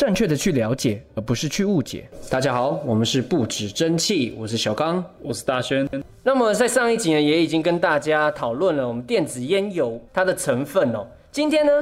正确的去了解，而不是去误解。大家好，我们是不止蒸汽，我是小刚。我是大轩，那么在上一集呢，也已经跟大家讨论了我们电子烟油它的成分哦。今天呢，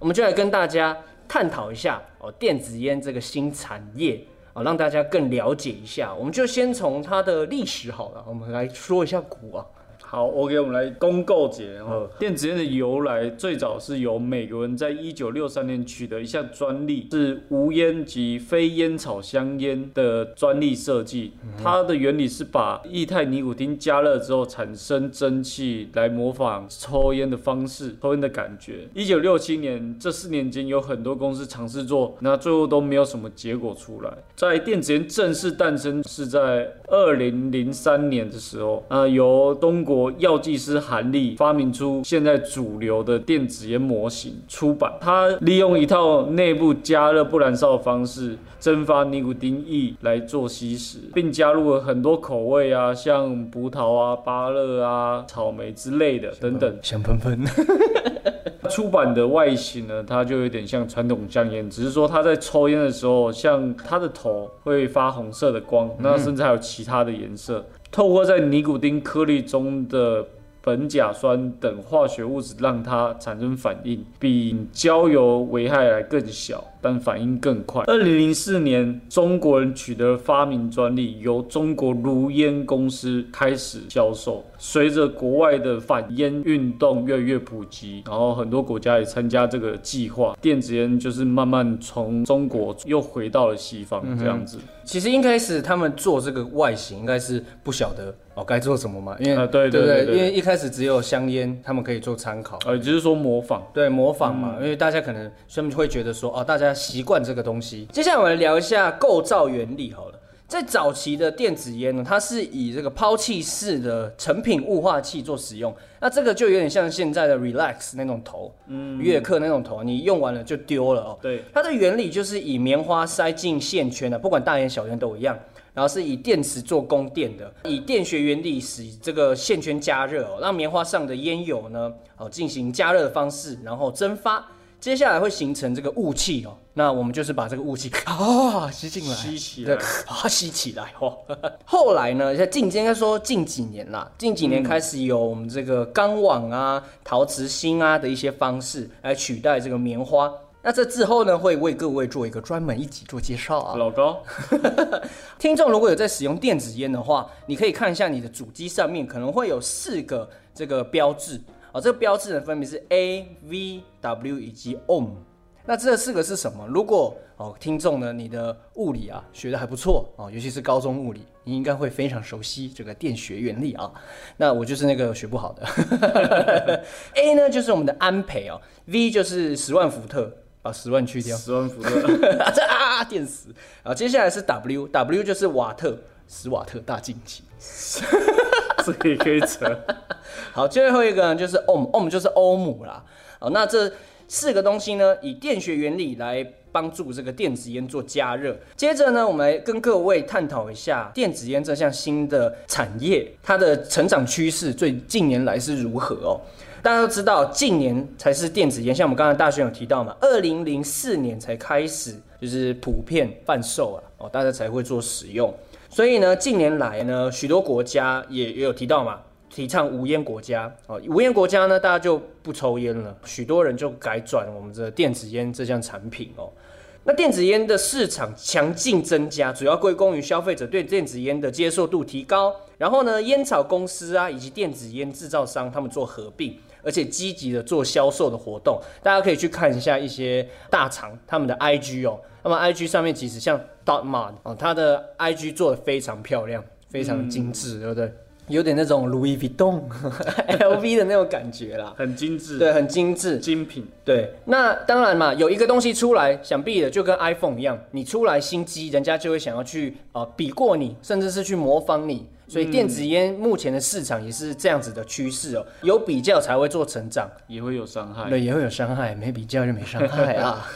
我们就来跟大家探讨一下哦，电子烟这个新产业哦，让大家更了解一下。我们就先从它的历史好了，我们来说一下古啊。好，OK，我们来公告解哦。电子烟的由来最早是由美国人在一九六三年取得一项专利，是无烟及非烟草香烟的专利设计。它的原理是把液态尼古丁加热之后产生蒸汽，来模仿抽烟的方式，抽烟的感觉。一九六七年这四年间，有很多公司尝试做，那最后都没有什么结果出来。在电子烟正式诞生是在二零零三年的时候，呃，由中国。药剂师韩立发明出现在主流的电子烟模型，出版。他利用一套内部加热不燃烧的方式，蒸发尼古丁液来做吸食，并加入了很多口味啊，像葡萄啊、芭乐啊、草莓之类的等等，香喷喷。出版的外形呢，它就有点像传统香烟，只是说它在抽烟的时候，像它的头会发红色的光，那甚至还有其他的颜色。透过在尼古丁颗粒中的苯甲酸等化学物质，让它产生反应，比焦油危害来更小。但反应更快。二零零四年，中国人取得发明专利，由中国如烟公司开始销售。随着国外的反烟运动越来越普及，然后很多国家也参加这个计划，电子烟就是慢慢从中国又回到了西方这样子。其实一开始他们做这个外形，应该是不晓得哦该做什么嘛，因为对对对，因为一开始只有香烟，他们可以做参考，呃，只是说模仿，对模仿嘛，因为大家可能他们会觉得说哦，大家。习惯这个东西。接下来我们聊一下构造原理好了。在早期的电子烟呢，它是以这个抛弃式的成品雾化器做使用。那这个就有点像现在的 Relax 那种头，嗯，悦克那种头，你用完了就丢了哦。对，它的原理就是以棉花塞进线圈的，不管大烟小烟都一样。然后是以电池做供电的，以电学原理使这个线圈加热哦，让棉花上的烟油呢，哦进行加热的方式，然后蒸发。接下来会形成这个雾气哦，那我们就是把这个雾气 啊吸进来，吸起来，啊吸起来哦。后来呢，在近应该说近几年啦，近几年开始有我们这个钢网啊、陶瓷芯啊的一些方式来取代这个棉花。那这之后呢，会为各位做一个专门一集做介绍啊。老高，听众如果有在使用电子烟的话，你可以看一下你的主机上面可能会有四个这个标志。哦，这个标志呢，分别是 A、V、W 以及 OM。那这四个是什么？如果哦，听众呢，你的物理啊学的还不错哦，尤其是高中物理，你应该会非常熟悉这个电学原理啊。那我就是那个学不好的。A 呢，就是我们的安培哦；V 就是十万伏特，把十万去掉，十万伏特，这啊电死。啊，接下来是 W，W 就是瓦特，十瓦特大进气。这个也可以扯。好，最后一个呢就是 ohm，ohm 就是欧姆啦。好，那这四个东西呢，以电学原理来帮助这个电子烟做加热。接着呢，我们来跟各位探讨一下电子烟这项新的产业，它的成长趋势最近年来是如何哦。大家都知道，近年才是电子烟，像我们刚才大学有提到嘛，二零零四年才开始就是普遍贩售啊，哦，大家才会做使用。所以呢，近年来呢，许多国家也也有提到嘛，提倡无烟国家哦。无烟国家呢，大家就不抽烟了，许多人就改转我们的电子烟这项产品哦。那电子烟的市场强劲增加，主要归功于消费者对电子烟的接受度提高。然后呢，烟草公司啊，以及电子烟制造商他们做合并，而且积极的做销售的活动。大家可以去看一下一些大厂他们的 IG 哦。那么 IG 上面其实像 Dot Mod 哦，它的 IG 做的非常漂亮，非常精致，对不对？有点那种 Louis Vuitton、LV 的那种感觉啦，很精致，对，很精致，精品。对，那当然嘛，有一个东西出来，想必的就跟 iPhone 一样，你出来新机，人家就会想要去啊比过你，甚至是去模仿你。所以电子烟目前的市场也是这样子的趋势哦，有比较才会做成长，也会有伤害，对，也会有伤害，没比较就没伤害啊。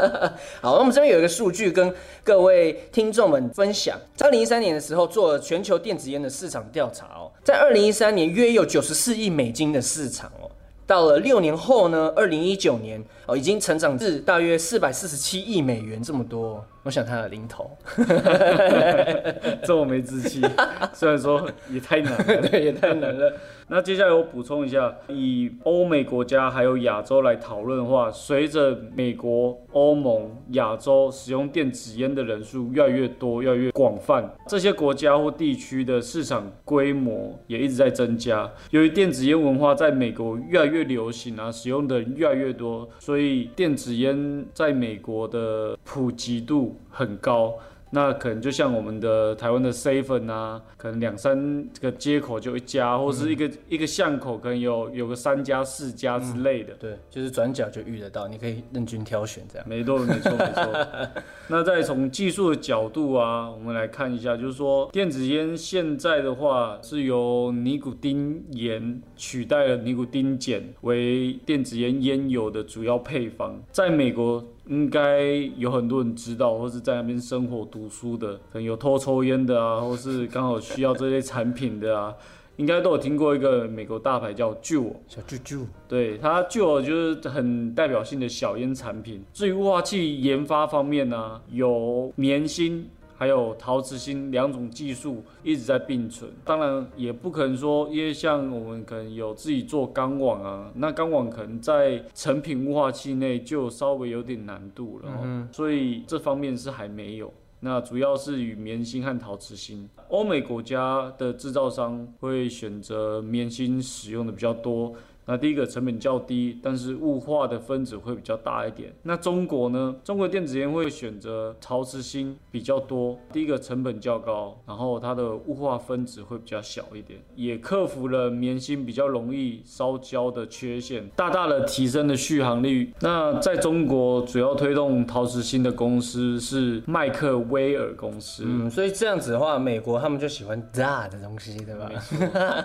好，我们这边有一个数据跟各位听众们分享，在二零一三年的时候做全球电子烟的市场调查哦，在二零一三年约有九十四亿美金的市场哦，到了六年后呢，二零一九年哦，已经成长至大约四百四十七亿美元这么多。我想他的零头，这么没志气，虽然说也太难了，对，也太难了。那接下来我补充一下，以欧美国家还有亚洲来讨论的话，随着美国、欧盟、亚洲使用电子烟的人数越来越多、越来越广泛，这些国家或地区的市场规模也一直在增加。由于电子烟文化在美国越来越流行啊，使用的人越来越多，所以电子烟在美国的普及度很高。那可能就像我们的台湾的 seven 啊，可能两三个街口就一家，或是一个一个巷口可能有有个三家四家之类的。对，就是转角就遇得到，你可以任君挑选这样。没错，没错，没错。那再从技术的角度啊，我们来看一下，就是说电子烟现在的话是由尼古丁盐取代了尼古丁碱为电子烟烟油的主要配方，在美国。应该有很多人知道，或是在那边生活读书的，可能有偷抽烟的啊，或是刚好需要这些产品的啊，应该都有听过一个美国大牌叫 Juul，小 Juul，对，它 Juul 就是很代表性的小烟产品。至于雾化器研发方面呢，有棉芯。还有陶瓷芯两种技术一直在并存，当然也不可能说，因为像我们可能有自己做钢网啊，那钢网可能在成品雾化器内就稍微有点难度了，嗯，所以这方面是还没有。那主要是与棉芯和陶瓷芯，欧美国家的制造商会选择棉芯使用的比较多。那第一个成本较低，但是雾化的分子会比较大一点。那中国呢？中国电子烟会选择陶瓷芯比较多，第一个成本较高，然后它的雾化分子会比较小一点，也克服了棉芯比较容易烧焦的缺陷，大大的提升了续航率。那在中国主要推动陶瓷芯的公司是麦克威尔公司。嗯，所以这样子的话，美国他们就喜欢大的东西，对吧？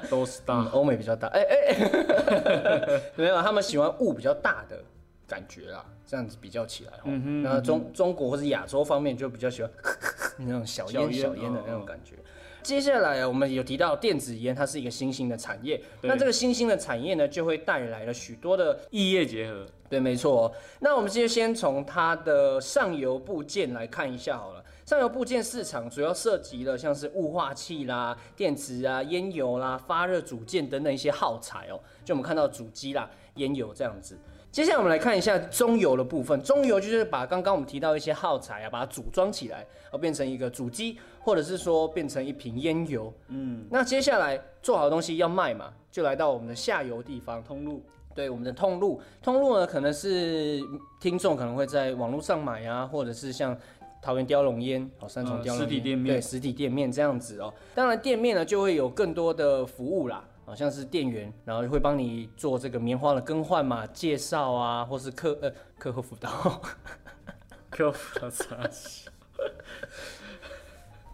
都是大，欧美比较大。哎哎。没有，他们喜欢雾比较大的感觉啦，这样子比较起来，嗯那中中国或者亚洲方面就比较喜欢 那种小烟小烟的那种感觉。接下来我们有提到电子烟，它是一个新兴的产业，那这个新兴的产业呢，就会带来了许多的异业结合。对，没错。那我们就先从它的上游部件来看一下好了。上游部件市场主要涉及了像是雾化器啦、电池啊、烟油啦、发热组件等等一些耗材哦。就我们看到主机啦、烟油这样子。接下来我们来看一下中游的部分。中游就是把刚刚我们提到一些耗材啊，把它组装起来，而变成一个主机，或者是说变成一瓶烟油。嗯。那接下来做好的东西要卖嘛，就来到我们的下游地方通路。对，我们的通路，通路呢可能是听众可能会在网络上买啊，或者是像。桃园雕龙烟，哦，三重雕龙实体店面，对，实体店面这样子哦。当然，店面呢就会有更多的服务啦，好像是店员，然后会帮你做这个棉花的更换嘛，介绍啊，或是客呃课后辅导，课后辅导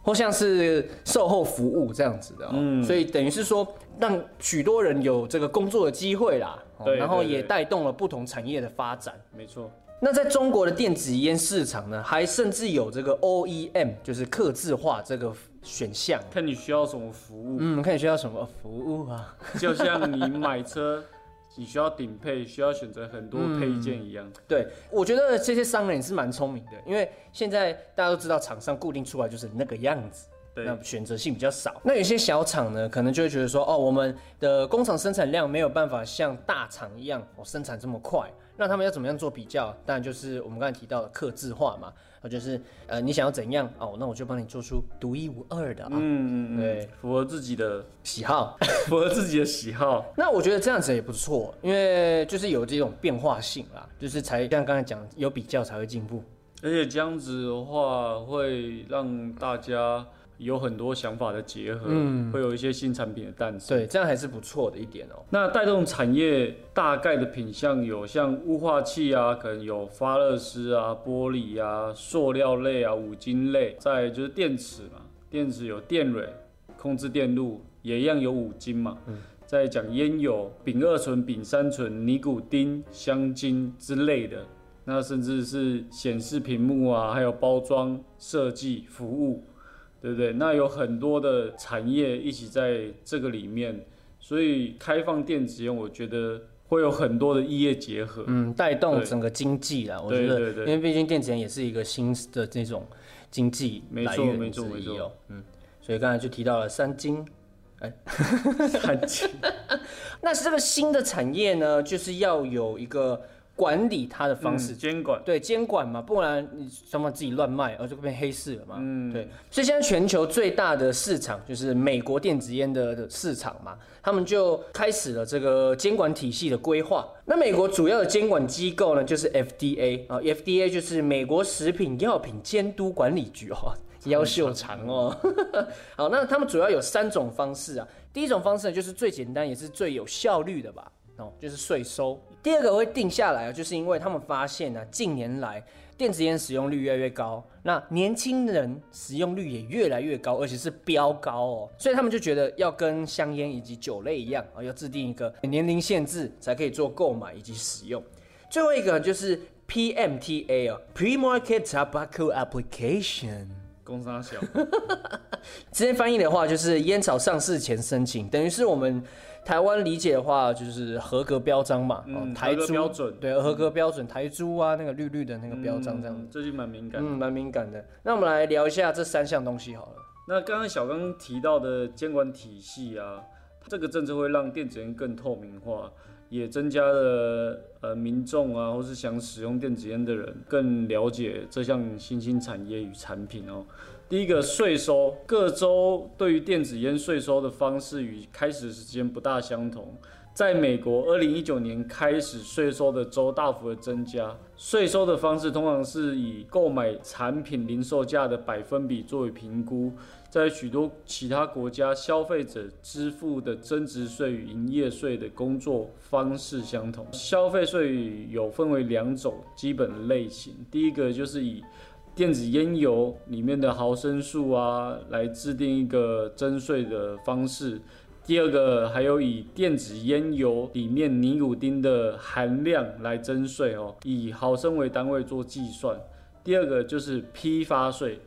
或像是售后服务这样子的。嗯，所以等于是说，让许多人有这个工作的机会啦，然后也带动了不同产业的发展。没错。那在中国的电子烟市场呢，还甚至有这个 OEM，就是刻字化这个选项，看你需要什么服务。嗯，看你需要什么服务啊？就像你买车，你需要顶配，需要选择很多配件一样。对，我觉得这些商人也是蛮聪明的，因为现在大家都知道厂商固定出来就是那个样子。那选择性比较少，那有些小厂呢，可能就会觉得说，哦，我们的工厂生产量没有办法像大厂一样，哦，生产这么快，那他们要怎么样做比较？当然就是我们刚才提到的刻字化嘛，啊，就是呃，你想要怎样，哦，那我就帮你做出独一无二的啊，嗯嗯，对，符合自己的喜好，符合自己的喜好。那我觉得这样子也不错，因为就是有这种变化性啦，就是才像刚才讲，有比较才会进步，而且这样子的话会让大家。有很多想法的结合，嗯，会有一些新产品的诞生。对，这样还是不错的一点哦。那带动产业大概的品相有像雾化器啊，可能有发热丝啊、玻璃啊、塑料类啊、五金类。再就是电池嘛，电池有电蕊、控制电路，也一样有五金嘛。嗯。再讲烟油、丙二醇、丙三醇、尼古丁、香精之类的，那甚至是显示屏幕啊，还有包装设计服务。对不对？那有很多的产业一起在这个里面，所以开放电子烟，我觉得会有很多的异业结合。嗯，带动整个经济啦。我觉得，因为毕竟电子烟也是一个新的这种经济没错来源没错没之一哦错。嗯，所以刚才就提到了三金。哎 三金 那这个新的产业呢，就是要有一个管理它的方式，嗯监管，对监管嘛，不然你想法自己乱卖，而就变黑市了嘛。嗯对，所以现在全球最大的市场就是美国电子烟的的市场嘛，他们就开始了这个监管体系的规划。那美国主要的监管机构呢，就是 FDA 啊，FDA 就是美国食品药品监督管理局哦。腰秀长哦，好，那他们主要有三种方式啊。第一种方式呢，就是最简单也是最有效率的吧，哦，就是税收。第二个会定下来啊，就是因为他们发现呢、近年来电子烟使用率越来越高，那年轻人使用率也越来越高，而且是飙高哦，所以他们就觉得要跟香烟以及酒类一样啊，要制定一个年龄限制，才可以做购买以及使用。最后一个就是 PMTA 啊，Pre-Market Tobacco Application。工商小，直接翻译的话就是烟草上市前申请，等于是我们台湾理解的话就是合格标章嘛，嗯哦，台标准对，合格标准台珠啊，那个绿绿的那个标章这样子，嗯最近蛮敏感嗯，的。蛮敏感的。那我们来聊一下这三项东西好了。那刚刚小刚提到的监管体系啊，这个政策会让电子烟更透明化，也增加了呃民众啊，或是想使用电子烟的人更了解这项新兴产业与产品哦。第一个税收，各州对于电子烟税收的方式与开始时间不大相同。在美国，二零一九年开始税收的州大幅的增加，税收的方式通常是以购买产品零售价的百分比作为评估，在许多其他国家，消费者支付的增值税与营业税的工作方式相同。消费税有分为两种基本类型，第一个就是以电子烟油里面的毫升数啊，来制定一个征税的方式。第二个还有以电子烟油里面尼古丁的含量来征税哦，以毫升为单位做计算。第二个就是批发税，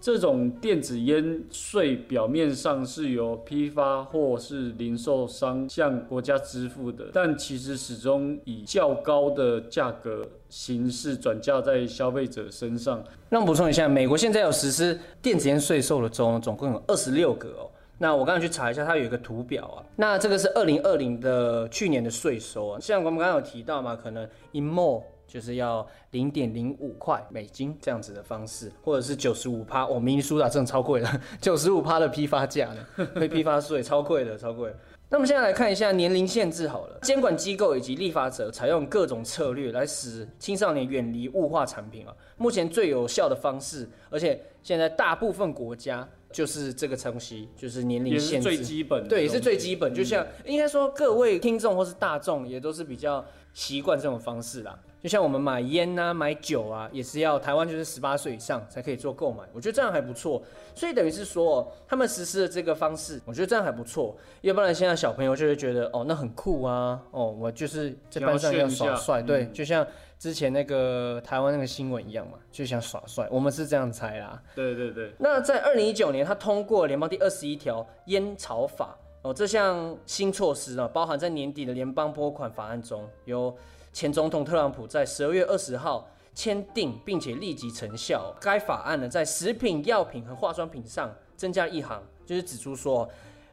这种电子烟税表面上是由批发或是零售商向国家支付的，但其实始终以较高的价格形式转嫁在消费者身上。那我补充一下，美国现在有实施电子烟税收的州，总共有二十六个哦。那我刚才去查一下，它有一个图表啊。那这个是二零二零的去年的税收啊，像我们刚刚有提到嘛，可能一 more 就是要零点零五块美金这样子的方式，或者是九十五趴，哦，明尼苏达真的超贵的，九十五趴的批发价呢，被批发税超贵的，超贵的。那我们现在来看一下年龄限制好了，监管机构以及立法者采用各种策略来使青少年远离物化产品啊。目前最有效的方式，而且现在大部分国家就是这个东西，就是年龄限制，是最基本的对，也是最基本。就像应该说，各位听众或是大众也都是比较习惯这种方式啦。就像我们买烟啊、买酒啊，也是要台湾就是十八岁以上才可以做购买。我觉得这样还不错，所以等于是说，哦他们实施的这个方式，我觉得这样还不错。要不然现在小朋友就会觉得，哦，那很酷啊，哦，我就是在班上要耍帅，对，嗯就像之前那个台湾那个新闻一样嘛，就想耍帅。我们是这样猜啦。对对对，那在二零一九年，他通过联邦第二十一条烟草法哦，这项新措施呢，包含在年底的联邦拨款法案中，由前总统特朗普在十二月二十号签订，并且立即成效。该法案呢，在食品药品和化妆品上增加一行，就是指出说，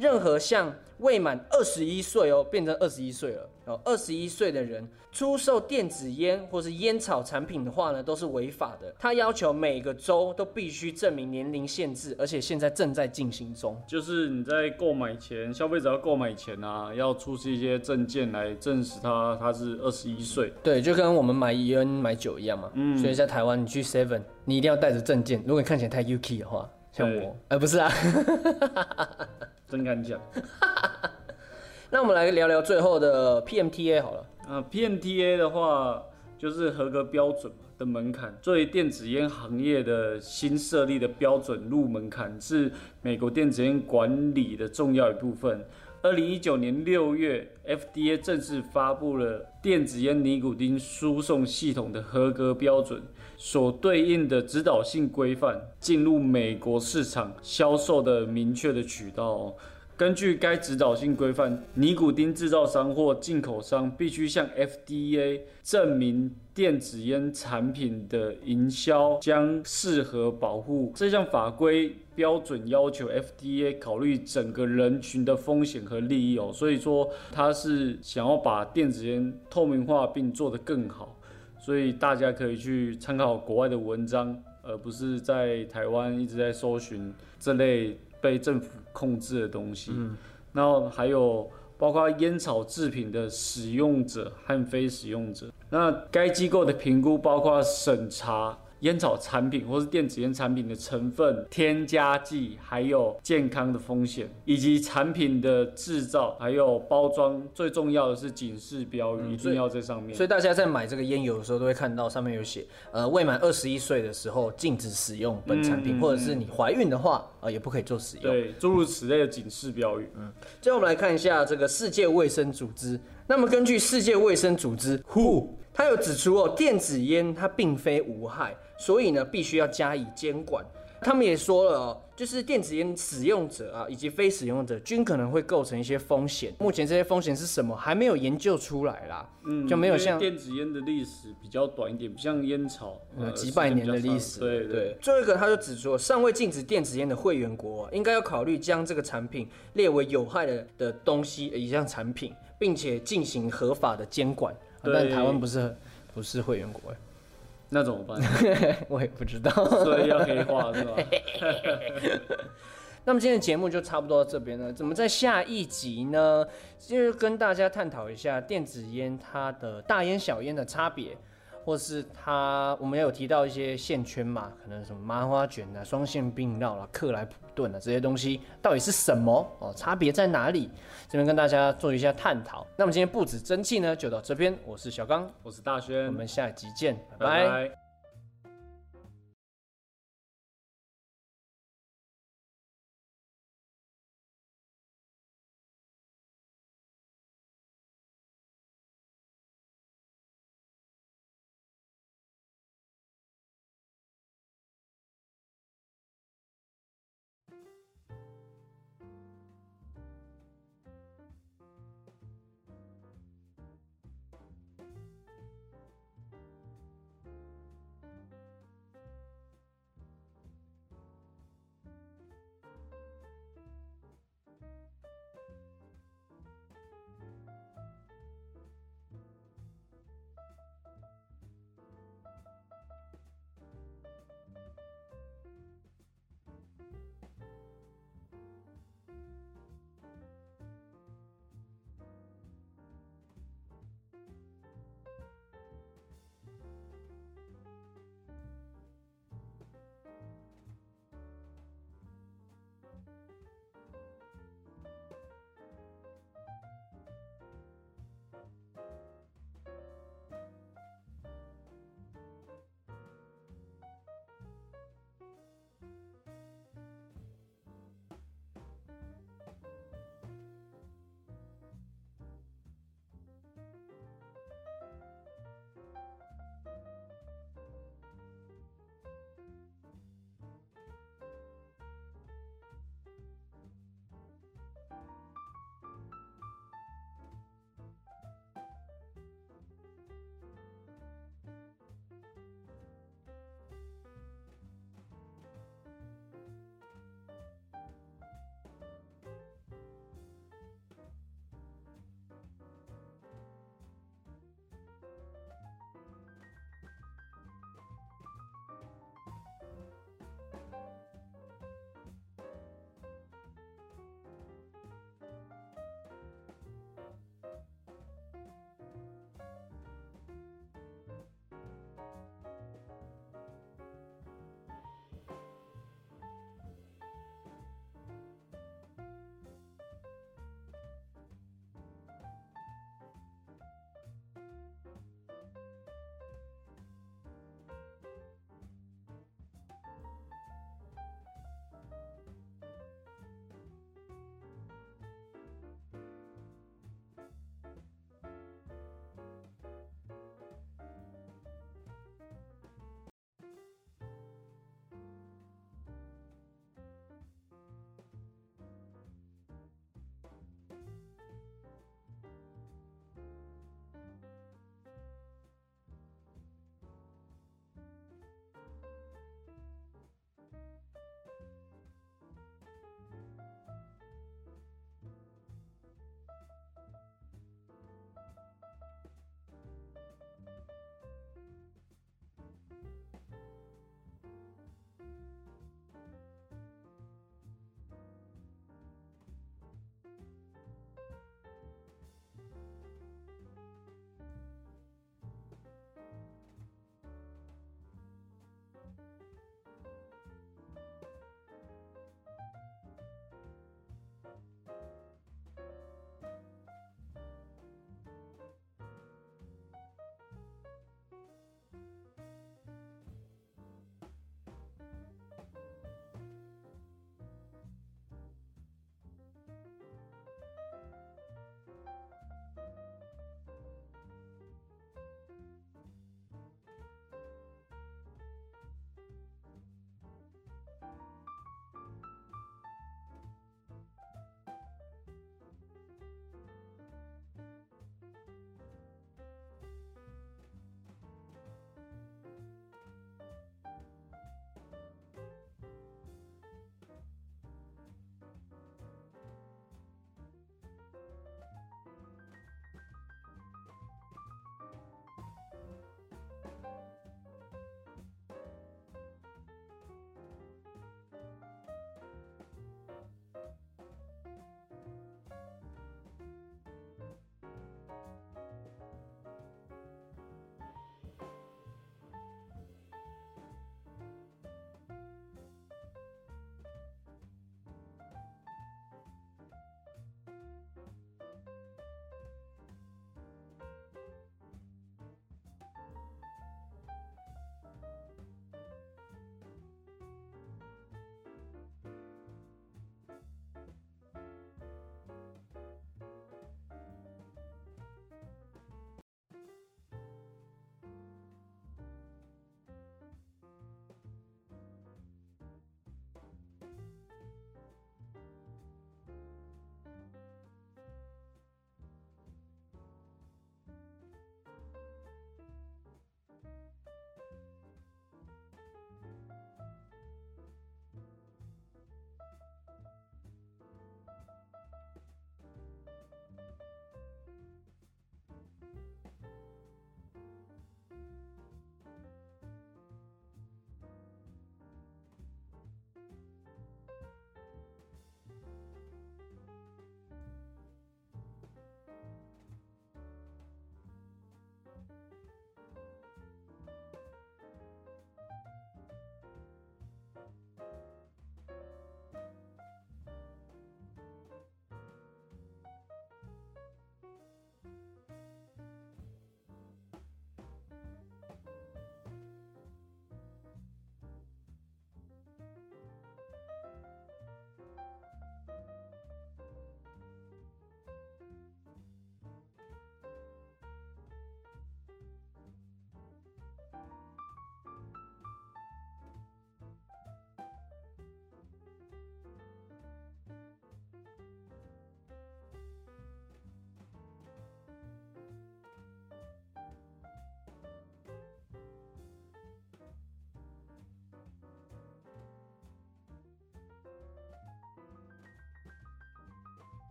任何像未满二十一岁哦，变成二十一岁了哦，二十一岁的人出售电子烟或是烟草产品的话呢，都是违法的。他要求每个州都必须证明年龄限制，而且现在正在进行中。就是你在购买前，消费者要购买前啊，要出示一些证件来证实他他是二十一岁。对，就跟我们买烟买酒一样嘛。嗯，所以在台湾，你去 Seven，你一定要带着证件。如果你看起来太 UK 的话，像我，呃，不是啊。真敢讲 那我们来聊聊最后的 PMTA 好了。啊！PMTA 的话，就是合格标准嘛的门槛，作为电子烟行业的新设立的标准入门槛，是美国电子烟管理的重要一部分。二零一九年六月，FDA 正式发布了电子烟尼古丁输送系统的合格标准，所对应的指导性规范，进入美国市场销售的明确的渠道哦。根据该指导性规范，尼古丁制造商或进口商必须向 FDA 证明电子烟产品的营销将适合保护。这项法规标准要求 FDA 考虑整个人群的风险和利益哦，所以说它是想要把电子烟透明化并做得更好，所以大家可以去参考国外的文章，而不是在台湾一直在搜寻这类被政府控制的东西。然后还有包括烟草制品的使用者和非使用者。那该机构的评估包括审查烟草产品或是电子烟产品的成分、添加剂，还有健康的风险，以及产品的制造还有包装。最重要的是警示标语一定要在上面。所以大家在买这个烟油的时候，都会看到上面有写，呃，未满二十一岁的时候禁止使用本产品，嗯或者是你怀孕的话，呃，也不可以做使用。对，诸如此类的警示标语。嗯最后我们来看一下这个世界卫生组织。那么根据世界卫生组织 WHO，它有指出哦，电子烟它并非无害，所以呢必须要加以监管。他们也说了哦，就是电子烟使用者啊以及非使用者均可能会构成一些风险。目前这些风险是什么还没有研究出来啦，嗯就没有像电子烟的历史比较短一点，不像烟草，呃几百年的历史。对对对，最后一个他就指出，尚未禁止电子烟的会员国、啊，应该要考虑将这个产品列为有害的的东西呃一项产品，并且进行合法的监管。啊但台湾不是不是会员国哎，那怎么办？我也不知道。所以要黑化是吧？那么今天的节目就差不多到这边了。怎么在下一集呢？就是跟大家探讨一下电子烟它的大烟小烟的差别，或是它我们也有提到一些线圈嘛，可能什么麻花卷啊、双线并绕啊、克莱普顿啊这些东西到底是什么哦？差别在哪里？这边跟大家做一下探讨。那么今天不止蒸汽呢，就到这边。我是小刚，我是大轩，我们下一集见，拜拜拜拜